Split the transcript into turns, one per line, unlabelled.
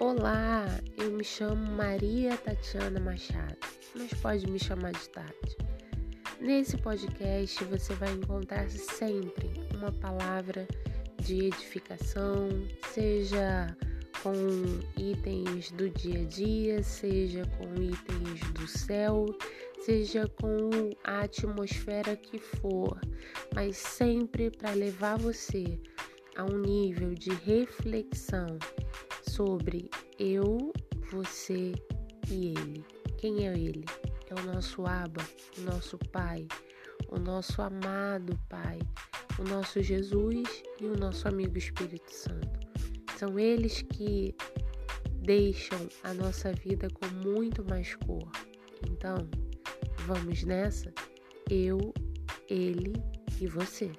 Olá, eu me chamo Maria Tatiana Machado, mas pode me chamar de Tati. Nesse podcast você vai encontrar sempre uma palavra de edificação, seja com itens do dia a dia, seja com itens do céu, seja com a atmosfera que for, mas sempre para levar você a um nível de reflexão sobre eu, você e ele. Quem é ele? É o nosso Abba, o nosso Pai, o nosso amado Pai, o nosso Jesus e o nosso amigo Espírito Santo. São eles que deixam a nossa vida com muito mais cor. Então, vamos nessa? Eu, ele e você.